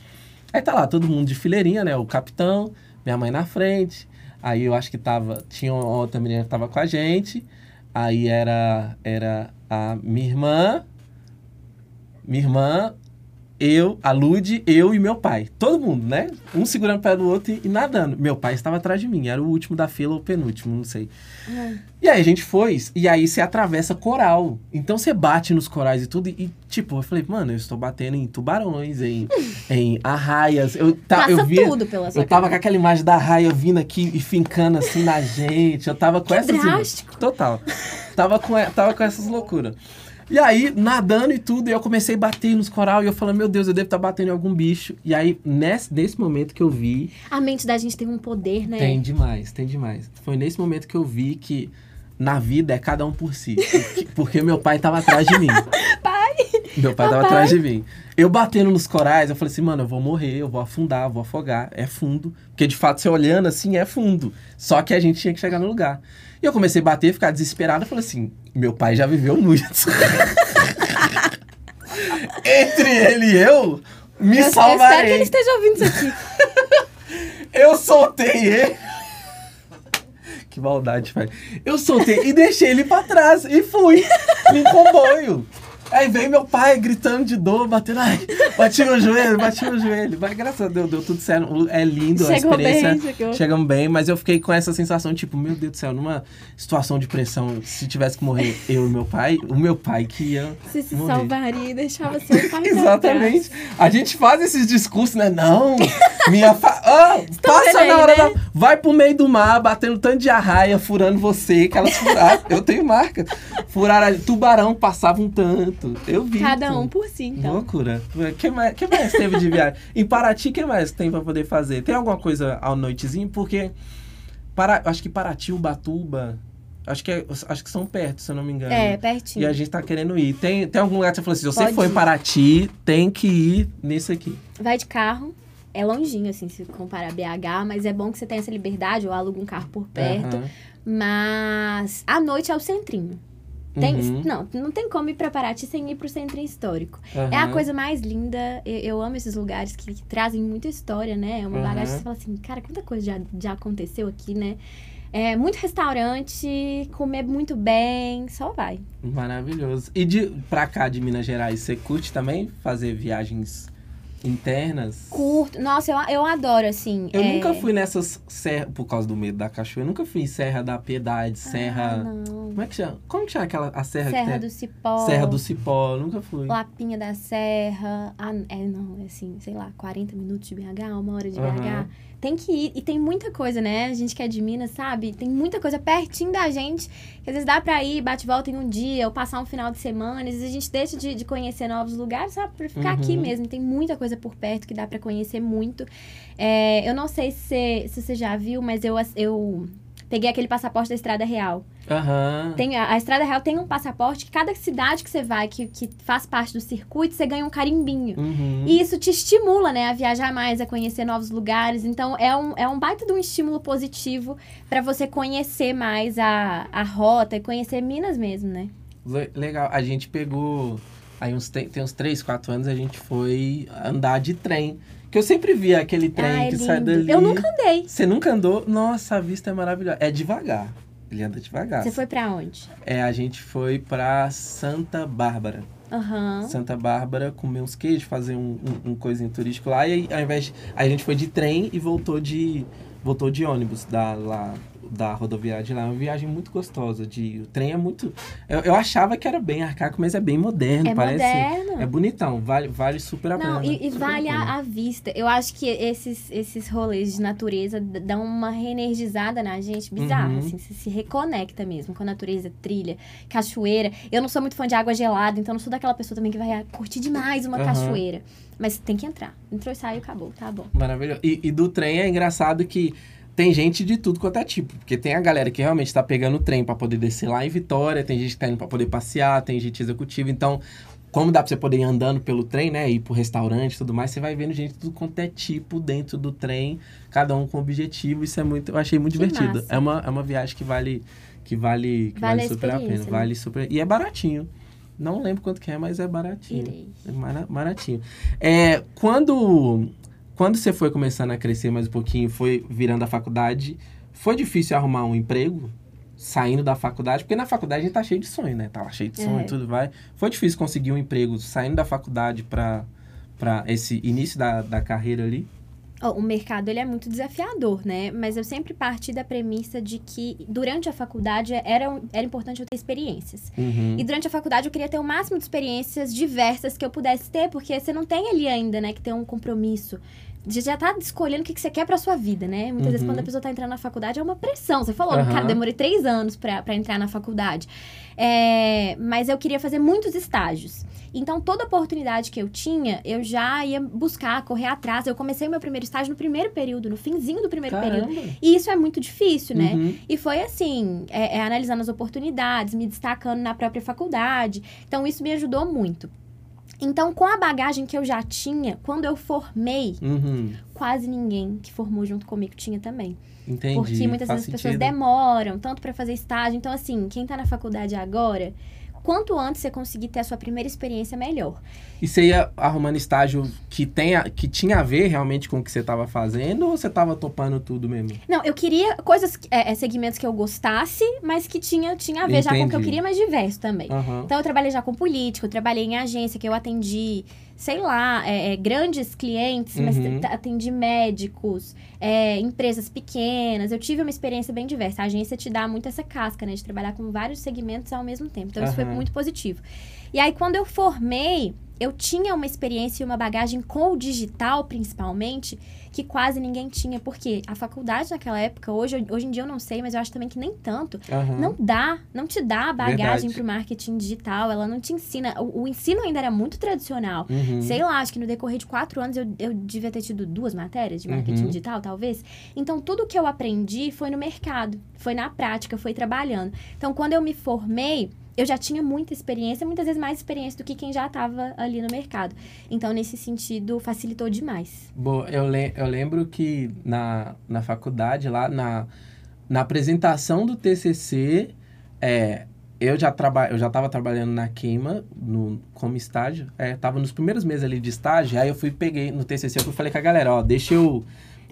Aí tá lá, todo mundo de fileirinha, né? O capitão, minha mãe na frente. Aí eu acho que tava. Tinha outra menina que tava com a gente. Aí era, era a minha irmã. Minha irmã, eu, a Lude, eu e meu pai. Todo mundo, né? Um segurando o pé do outro e, e nadando. Meu pai estava atrás de mim. Era o último da fila ou penúltimo, não sei. ah. E aí a gente foi, e aí você atravessa coral. Então você bate nos corais e tudo, e, e, tipo, eu falei, mano, eu estou batendo em tubarões, em, em arraias. Eu, tá, Passa eu vi, tudo pela sua eu tava com cabeça. aquela imagem da raia vindo aqui e fincando assim na gente. Eu tava com Que essas drástico. Total. Tava com, tava com essas loucuras. E aí, nadando e tudo, e eu comecei a bater nos coral e eu falando, meu Deus, eu devo estar batendo em algum bicho. E aí, nesse, nesse momento que eu vi, A mente da gente tem um poder, né? tem demais, tem demais. Foi nesse momento que eu vi que na vida é cada um por si. Porque, porque meu pai tava atrás de mim. Pai! Meu pai tava Papai. atrás de mim. Eu batendo nos corais, eu falei assim, mano, eu vou morrer, eu vou afundar, eu vou afogar. É fundo. Porque de fato, você olhando assim, é fundo. Só que a gente tinha que chegar no lugar. E eu comecei a bater, ficar desesperado. Eu falei assim, meu pai já viveu muito. Entre ele e eu, me eu, eu espero que salvarei. ele esteja ouvindo isso aqui. Eu soltei ele. Que maldade, pai. Eu soltei e deixei ele pra trás e fui em comboio. Aí veio meu pai gritando de dor, batendo. Ai, bati no joelho, bati no joelho. Mas graças a Deus deu tudo certo. É lindo a Chegou experiência. bem, chegou. Chegamos bem, mas eu fiquei com essa sensação, tipo, meu Deus do céu, numa situação de pressão, se tivesse que morrer eu e meu pai, o meu pai que ia. Você se morrer. salvaria e deixava seu pai Exatamente. A gente faz esses discursos, né? Não, minha fa... Ah, passa na hora né? da... Vai pro meio do mar, batendo tanto de arraia, furando você, que elas furaram. eu tenho marca. Furaram, a- tubarão passava um tanto. Eu vi. Cada tudo. um por si, então. Loucura. O que mais, que mais teve de viagem? Em Paraty, o que mais tem pra poder fazer? Tem alguma coisa à noitezinha? Porque para, acho que Paraty, Ubatuba, acho que, é- acho que são perto, se eu não me engano. É, E pertinho. a gente tá querendo ir. Tem, tem algum lugar que você falou assim, se você Pode em ir. Paraty, tem que ir nesse aqui. Vai de carro. É longinho, assim, se comparar a BH, mas é bom que você tenha essa liberdade, ou aluga um carro por perto. Aham. Mas à noite é o centrinho. Tem, Uhum. Não, não tem como ir pra Paraty sem ir pro centrinho histórico. É a coisa mais linda. Eu, eu amo esses lugares que, que trazem muita história, né? É uma Aham. bagagem que você fala assim, cara, quanta coisa já, já aconteceu aqui, né? É muito restaurante, comer muito bem, só vai. Maravilhoso. E de pra cá, de Minas Gerais, você curte também fazer viagens internas? Curto. Nossa, eu, eu adoro, assim. Eu é- nunca fui nessas serras, por causa do medo da cachoeira, eu nunca fui em Serra da Piedade, Ah, Serra... não. Como é que chama? Como que chama aquela a serra, Serra do? Cipó. Serra do Cipó, nunca fui. Lapinha da Serra. Ah, é, não, é assim, sei lá, 40 minutos de BH, uma hora de Aham. BH. Tem que ir. E tem muita coisa, né? A gente que é de Minas, sabe? Tem muita coisa pertinho da gente. Que às vezes dá pra ir, bate e volta em um dia, ou passar um final de semana. Às vezes a gente deixa de, de conhecer novos lugares, sabe? Pra ficar aqui Uhum. mesmo. Tem muita coisa por perto que dá pra conhecer muito. É, eu não sei se, você- se você já viu, mas eu, eu peguei aquele passaporte da Estrada Real. Aham. Tem, a, a Estrada Real tem um passaporte que cada cidade que você vai, que, que faz parte do circuito, você ganha um carimbinho. Uhum. E isso te estimula, né, a viajar mais, a conhecer novos lugares. Então, é um, é um baita de um estímulo positivo pra você conhecer mais a, a rota e conhecer Minas mesmo, né? Le- Legal. A gente pegou. Aí uns, tem, tem uns 3, 4 anos a gente foi andar de trem. Porque eu sempre via aquele trem Ah, é que sai dali. Eu nunca andei. Você nunca andou? Nossa, a vista é maravilhosa. É devagar. Ele anda devagar. Você foi pra onde? É, a gente foi pra Santa Bárbara. Aham. Santa Bárbara, comer uns queijos, fazer um, um, um coisinho turístico lá. E aí, ao invés de, aí a gente foi de trem e voltou de, voltou de ônibus da, lá, da rodoviária de lá. É uma viagem muito gostosa. De, o trem é muito... Eu, eu achava que era bem arcaico, mas é bem moderno. É parece, moderno. É bonitão. Vale, vale super a pena. Não, e, e vale a, a vista. Eu acho que esses, esses rolês de natureza dão uma reenergizada na gente bizarra, Uhum. assim, você se reconecta mesmo com a natureza, trilha, cachoeira. Eu não sou muito fã de água gelada, então não sou daquela pessoa também que vai curtir demais uma Aham. cachoeira. Mas tem que entrar. Entrou e saiu, acabou, tá bom. Maravilhoso. E, e do trem é engraçado que tem gente de tudo quanto é tipo. Porque tem a galera que realmente tá pegando o trem pra poder descer lá em Vitória, tem gente que tá indo pra poder passear, tem gente executiva. Então, como dá pra você poder ir andando pelo trem, né? Ir pro restaurante e tudo mais, você vai vendo gente de tudo quanto é tipo dentro do trem, cada um com objetivo. Isso é muito. Eu achei muito Que divertido. massa. É uma, é uma viagem que vale. Que vale, que Vale vale, a super a pena. né? Vale super. E é baratinho. Não lembro quanto que é, mas é baratinho. Irei. É baratinho. É, quando, quando você foi começando a crescer mais um pouquinho, foi virando a faculdade, foi difícil arrumar um emprego saindo da faculdade? Porque na faculdade a gente tá cheio de sonho, né? Tá cheio de sonho É. e tudo vai. Foi difícil conseguir um emprego saindo da faculdade para para esse início da, da carreira ali? Ó, o mercado ele é muito desafiador, né? Mas eu sempre parti da premissa de que durante a faculdade era, era importante eu ter experiências. Uhum. E durante a faculdade eu queria ter o máximo de experiências diversas que eu pudesse ter, porque você não tem ali ainda, né, que ter um compromisso. Já tá escolhendo o que que você quer pra sua vida, né? Muitas vezes Uhum. quando a pessoa tá entrando na faculdade é uma pressão. Você falou, Aham. cara, demorei três anos pra, pra entrar na faculdade. É, mas eu queria fazer muitos estágios. Então, toda oportunidade que eu tinha, eu já ia buscar, correr atrás. Eu comecei o meu primeiro estágio no primeiro período, no finzinho do primeiro período. Caramba! E isso é muito difícil, né? Uhum. E foi assim, é, é analisando as oportunidades, me destacando na própria faculdade. Então, isso me ajudou muito. Então, com a bagagem que eu já tinha, quando eu formei, Uhum. quase ninguém que formou junto comigo tinha também. Entendi. Porque muitas vezes as pessoas demoram tanto para fazer estágio. Então, assim, quem tá na faculdade agora, quanto antes você conseguir ter a sua primeira experiência, melhor. E você ia arrumando estágio que, tenha, que tinha a ver realmente com o que você tava fazendo ou você tava topando tudo mesmo? Não, eu queria coisas, é, é, segmentos que eu gostasse, mas que tinha, tinha a ver já com o que eu Entendi. queria, mas diverso também. Aham. Então, eu trabalhei já com político, trabalhei em agência, que eu atendi, sei lá, é, é, grandes clientes, mas Uhum. t- atendi médicos, é, empresas pequenas. Eu tive uma experiência bem diversa. A agência te dá muito essa casca, né? De trabalhar com vários segmentos ao mesmo tempo. Então, isso foi muito positivo. E aí, quando eu formei, eu tinha uma experiência e uma bagagem com o digital, principalmente, que quase ninguém tinha. Porque a faculdade naquela época, hoje, hoje em dia eu não sei, mas eu acho também que nem tanto, Aham. não dá, não te dá a bagagem Verdade. pro marketing digital, ela não te ensina. O, o ensino ainda era muito tradicional. Uhum. Sei lá, acho que no decorrer de quatro anos eu, eu devia ter tido duas matérias de marketing Uhum. digital, talvez. Então, tudo que eu aprendi foi no mercado, foi na prática, foi trabalhando. Então, quando eu me formei, eu já tinha muita experiência, muitas vezes mais experiência do que quem já estava ali no mercado. Então, nesse sentido, facilitou demais. Boa, eu, le eu lembro que na, na faculdade, lá na, na apresentação do TCC, é, eu já traba eu já estava trabalhando na queima no, como estágio. É, tava nos primeiros meses ali de estágio, aí eu fui peguei no TCC, eu falei com a galera, ó, deixa eu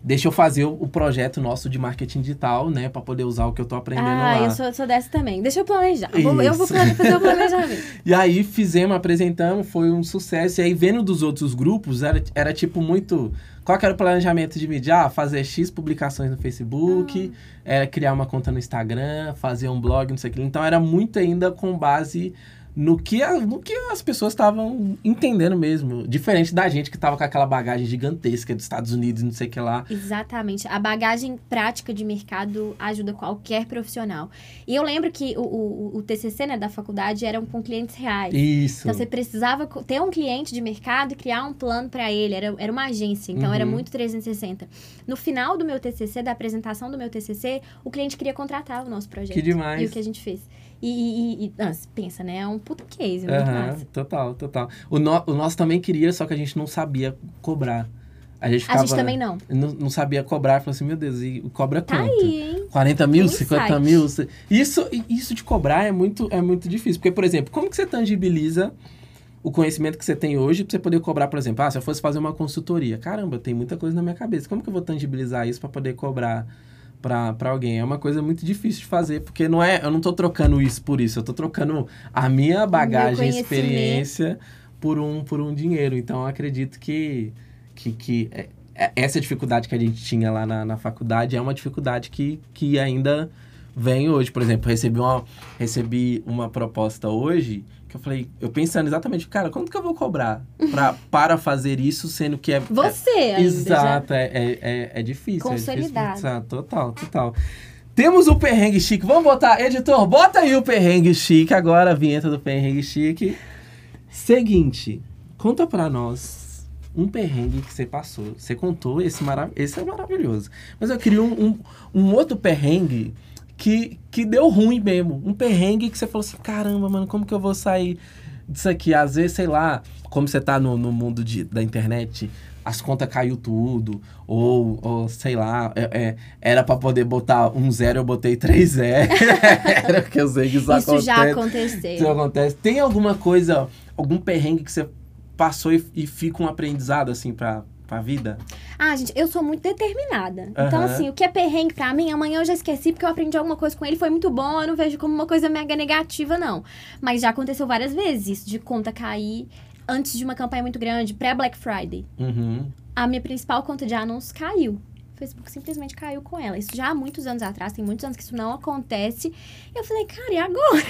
deixa eu fazer o, projeto nosso de marketing digital, né, para poder usar o que eu tô aprendendo ah, lá. eu sou, sou dessa também. Deixa eu planejar. Eu vou, eu vou Isso. fazer o planejamento. E aí fizemos, apresentamos, foi um sucesso. E aí vendo dos outros grupos, era, era tipo muito. Qual que era o planejamento de mídia? Ah, fazer X publicações no Facebook, era criar uma conta no Instagram, fazer um blog, não sei o que. Então era muito ainda com base no que, a- no que as pessoas estavam entendendo mesmo. Diferente da gente que tava com aquela bagagem gigantesca dos Estados Unidos, não sei o que lá. Exatamente. A bagagem prática de mercado ajuda qualquer profissional. E eu lembro que o, o, o TCC né, da faculdade eram com clientes reais. Isso. Então você precisava ter um cliente de mercado e criar um plano para ele. Era, era uma agência, então era Uhum. muito 360. No final do meu TCC, da apresentação do meu TCC, o cliente queria contratar o nosso projeto. Que demais. E o que a gente fez. E, e, e ah, pensa, né? É um puta case, muito Aham, massa. total, total. O, no, o nosso também queria, só que a gente não sabia cobrar. A gente, A ficava, gente também não. não. Não sabia cobrar. Falou assim, meu Deus, e cobra Tá quanto? aí, hein? 40 mil, Um 50 insight. mil? Isso, isso de cobrar é muito, é muito difícil. Porque, por exemplo, como que você tangibiliza o conhecimento que você tem hoje pra você poder cobrar, por exemplo, ah, se eu fosse fazer uma consultoria, caramba, tem muita coisa na minha cabeça. Como que eu vou tangibilizar isso para poder cobrar para alguém? É uma coisa muito difícil de fazer, porque não é, eu não tô trocando isso por isso, eu tô trocando a minha bagagem, experiência por um por um dinheiro. Então, eu acredito que que, que é, é, essa dificuldade que a gente tinha lá na, na faculdade é uma dificuldade que, que ainda vem hoje. Por exemplo, recebi uma, recebi uma proposta hoje que eu falei, eu pensando exatamente, cara, quanto que eu vou cobrar pra, para fazer isso, sendo que é. Você é, ainda. Exato, é, é, é, é difícil. Consolidado. É difícil, total, total. Temos o perrengue chique. Vamos botar, editor, bota aí o perrengue chique agora, a vinheta do perrengue chique. Seguinte, conta pra nós um perrengue que você passou. Você contou, esse, marav esse é maravilhoso. Mas eu queria um, um, um outro perrengue que, que deu ruim mesmo. Um perrengue que você falou assim: caramba, mano, como que eu vou sair disso aqui? Às vezes, sei lá, como você tá no, no mundo de, da internet, as contas caiu tudo, ou, ou sei lá, é, é, era para poder botar um zero, eu botei três zero. era porque eu sei que isso, isso acontece. já aconteceu. Isso acontece. Tem alguma coisa, algum perrengue que você passou e, e fica um aprendizado, assim, pra, pra vida? Ah, gente, eu sou muito determinada. Uhum. Então, assim, o que é perrengue pra mim, amanhã eu já esqueci porque eu aprendi alguma coisa com ele, foi muito bom, eu não vejo como uma coisa mega negativa, não. Mas já aconteceu várias vezes isso, de conta cair antes de uma campanha muito grande, pré-Black Friday. Uhum. A minha principal conta de anúncios caiu. Facebook simplesmente caiu com ela. Isso já há muitos anos atrás, tem muitos anos que isso não acontece. E eu falei, cara, e agora?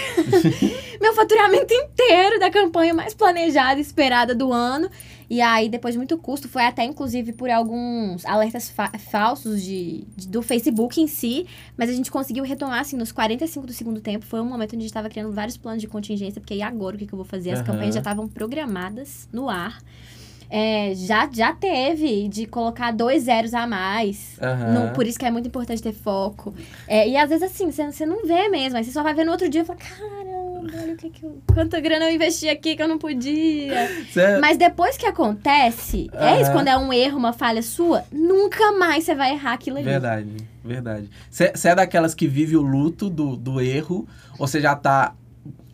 Meu faturamento inteiro da campanha mais planejada e esperada do ano. E aí, depois de muito custo, foi até inclusive por alguns alertas fa falsos de, de, do Facebook em si. Mas a gente conseguiu retomar, assim, nos 45 do segundo tempo. Foi um momento onde a gente estava criando vários planos de contingência, porque e agora o que, que eu vou fazer? As uhum. campanhas já estavam programadas no ar. É, já, já teve de colocar dois zeros a mais. Uhum. No, por isso que é muito importante ter foco. É, e às vezes, assim, você, não vê mesmo. Aí você só vai ver no outro dia e fala, caramba, olha o que que eu, quanta grana eu investi aqui que eu não podia. Certo. Mas depois que acontece, uhum. é isso, quando é um erro, uma falha sua, nunca mais você vai errar aquilo ali. Verdade, verdade. Você é daquelas que vive o luto do, do erro, ou você já tá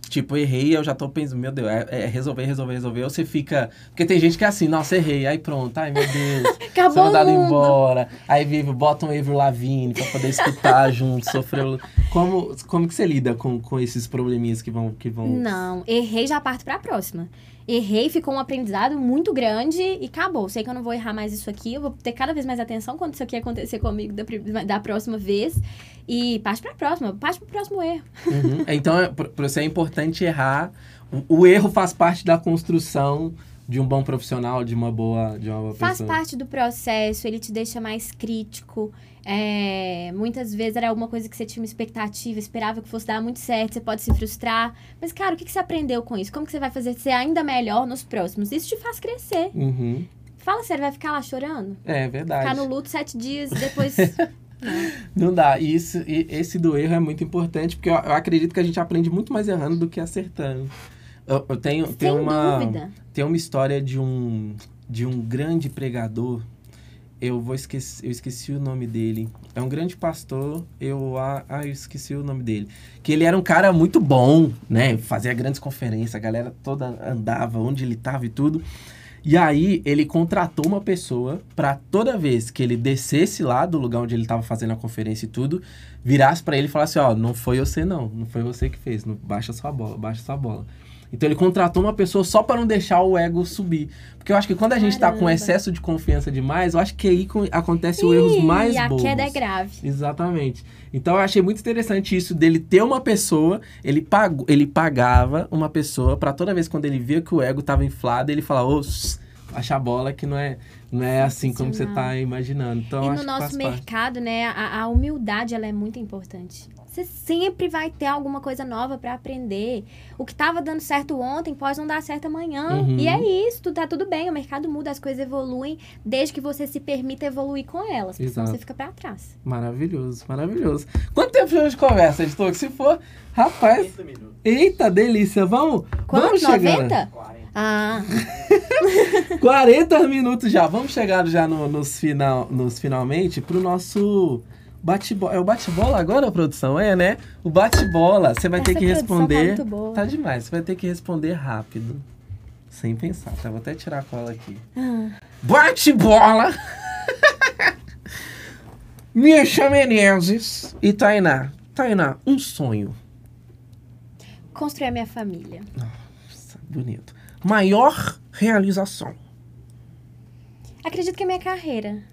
Tipo, errei, eu já tô pensando, meu Deus, é, é, resolver, resolver, resolver. Ou você fica. Porque tem gente que é assim, nossa, errei, aí pronto, ai meu Deus. Acabou. Sou mandado embora. Aí vive, bota um Avril Lavigne pra poder escutar junto, sofreu. Como, como que você lida com, com esses probleminhas que vão, que vão. Não, errei, já parto pra próxima errei, ficou um aprendizado muito grande e acabou. Sei que eu não vou errar mais isso aqui, eu vou ter cada vez mais atenção quando isso aqui acontecer comigo da, da próxima vez. E parte pra próxima, parte pro próximo erro. Uhum. Então, é, para você é importante errar. O, o, erro faz parte da construção de um bom profissional, de uma boa, de uma boa faz pessoa. Faz parte do processo, ele te deixa mais crítico. É, muitas vezes era alguma coisa que você tinha uma expectativa, esperava que fosse dar muito certo, você pode se frustrar. Mas, cara, o que, que você aprendeu com isso? Como que você vai fazer ser ainda melhor nos próximos? Isso te faz crescer. Uhum. Fala sério, vai ficar lá chorando? É verdade. Ficar no luto sete dias e depois. Não dá. E, isso, e esse do erro é muito importante, porque eu, eu, acredito que a gente aprende muito mais errando do que acertando. Eu, eu tenho, Sem tenho uma. Dúvida. Tem uma história de um, de um grande pregador eu vou esquecer, eu esqueci o nome dele. É um grande pastor, eu ah, eu esqueci o nome dele. Que ele era um cara muito bom, né? Fazia grandes conferências, a galera toda andava onde ele estava e tudo. E aí ele contratou uma pessoa para toda vez que ele descesse lá do lugar onde ele estava fazendo a conferência e tudo, virasse para ele e falasse, ó, não foi você não, não foi você que fez, não baixa sua bola, baixa sua bola. Então ele contratou uma pessoa só para não deixar o ego subir. Porque eu acho que quando a gente Caramba. tá com excesso de confiança demais, eu acho que aí acontece os erros mais e a bobos. queda é grave. Exatamente. Então eu achei muito interessante isso dele ter uma pessoa, ele, pagou, ele pagava uma pessoa para toda vez quando ele via que o ego tava inflado, ele falava, ô, baixa a bola que não é, não é assim como você tá imaginando. Então, e no nosso mercado, parte. né, a, a humildade ela é muito importante. Você sempre vai ter alguma coisa nova para aprender. O que estava dando certo ontem pode não dar certo amanhã. Uhum. E é isso, tá tudo bem. O mercado muda, as coisas evoluem, desde que você se permita evoluir com elas. Porque senão você fica para trás. Maravilhoso, maravilhoso. Quanto tempo a gente conversa, editor? Se for, rapaz. Eita, delícia. Vamos, Quanto? vamos chegando. 90? 40. Ah. 40 minutos já. Vamos chegar já no, nos, final, nos finalmente pro nosso Bate-bola. É o bate-bola agora, produção? É, né? O bate-bola. Você vai Essa ter que responder. Tá, tá demais. Você vai ter que responder rápido. Sem pensar, tá? Vou até tirar a cola aqui. Ah, Bate bola! Misha Menezes e Tainá. Tainá, um sonho. construir a minha família. Nossa, bonito. Maior realização. Acredito que é minha carreira.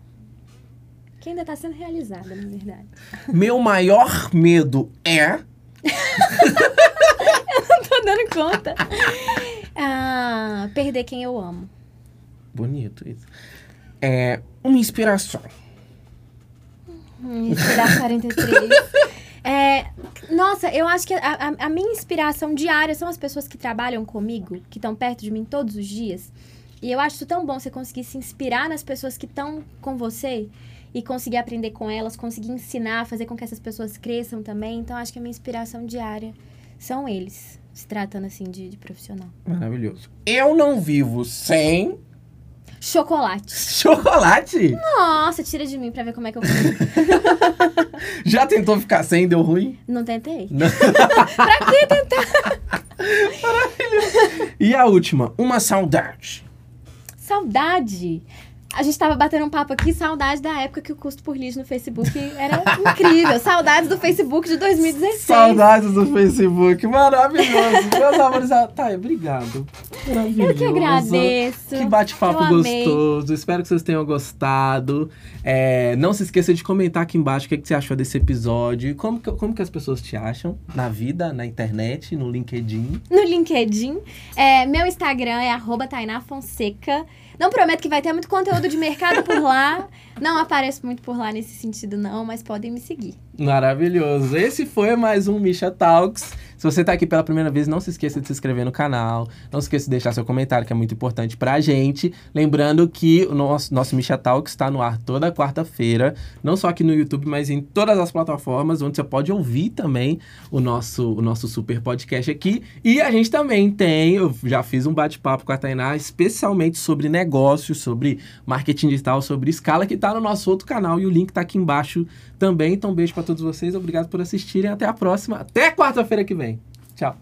Que ainda tá sendo realizada, na verdade. Meu maior medo é. Tô dando conta. Ah, perder quem eu amo. Bonito isso. É. Uma inspiração. Hum, Inspirar 43. É, nossa, eu acho que a, a- a minha inspiração diária são as pessoas que trabalham comigo, que estão perto de mim todos os dias. E eu acho isso tão bom você conseguir se inspirar nas pessoas que estão com você e conseguir aprender com elas, conseguir ensinar, fazer com que essas pessoas cresçam também. Então, acho que a minha inspiração diária são eles, se tratando assim de, de profissional. Maravilhoso. Eu não vivo sem. Chocolate. Chocolate! Nossa, tira de mim pra ver como é que eu como. Já tentou ficar sem? Deu ruim? Não tentei? Não. E a última, uma saudade. Saudade. A gente tava batendo um papo aqui, saudade da época que o custo por lead no Facebook era incrível. Saudades do Facebook de 2016. Saudades do Facebook, maravilhoso. Meus amores, ah, tá, obrigado. Maravilhoso. Eu que agradeço. Que bate-papo gostoso. Espero que vocês tenham gostado. É, não se esqueça de comentar aqui embaixo o que, que você achou desse episódio. Como que, como que as pessoas te acham na vida, na internet, no LinkedIn. No LinkedIn. É, meu Instagram é arroba Tainá Fonseca. Não prometo que vai ter muito conteúdo de mercado por lá. Não apareço muito por lá nesse sentido, não, mas podem me seguir. Maravilhoso. Esse foi mais um Misha Talks. Se você tá aqui pela primeira vez, não se esqueça de se inscrever no canal. Não se esqueça de deixar seu comentário, que é muito importante pra gente. Lembrando que o nosso, nosso Misha Talks está no ar toda quarta-feira. Não só aqui no YouTube, mas em todas as plataformas, onde você pode ouvir também o nosso, o nosso super podcast aqui. E a gente também tem, eu já fiz um bate-papo com a Tainá, especialmente sobre negócios, sobre marketing digital, sobre escala, que tá no nosso outro canal. E o link tá aqui embaixo também. Então, beijo pra todos vocês. Obrigado por assistirem. Até a próxima. Até quarta-feira que vem. Tchau.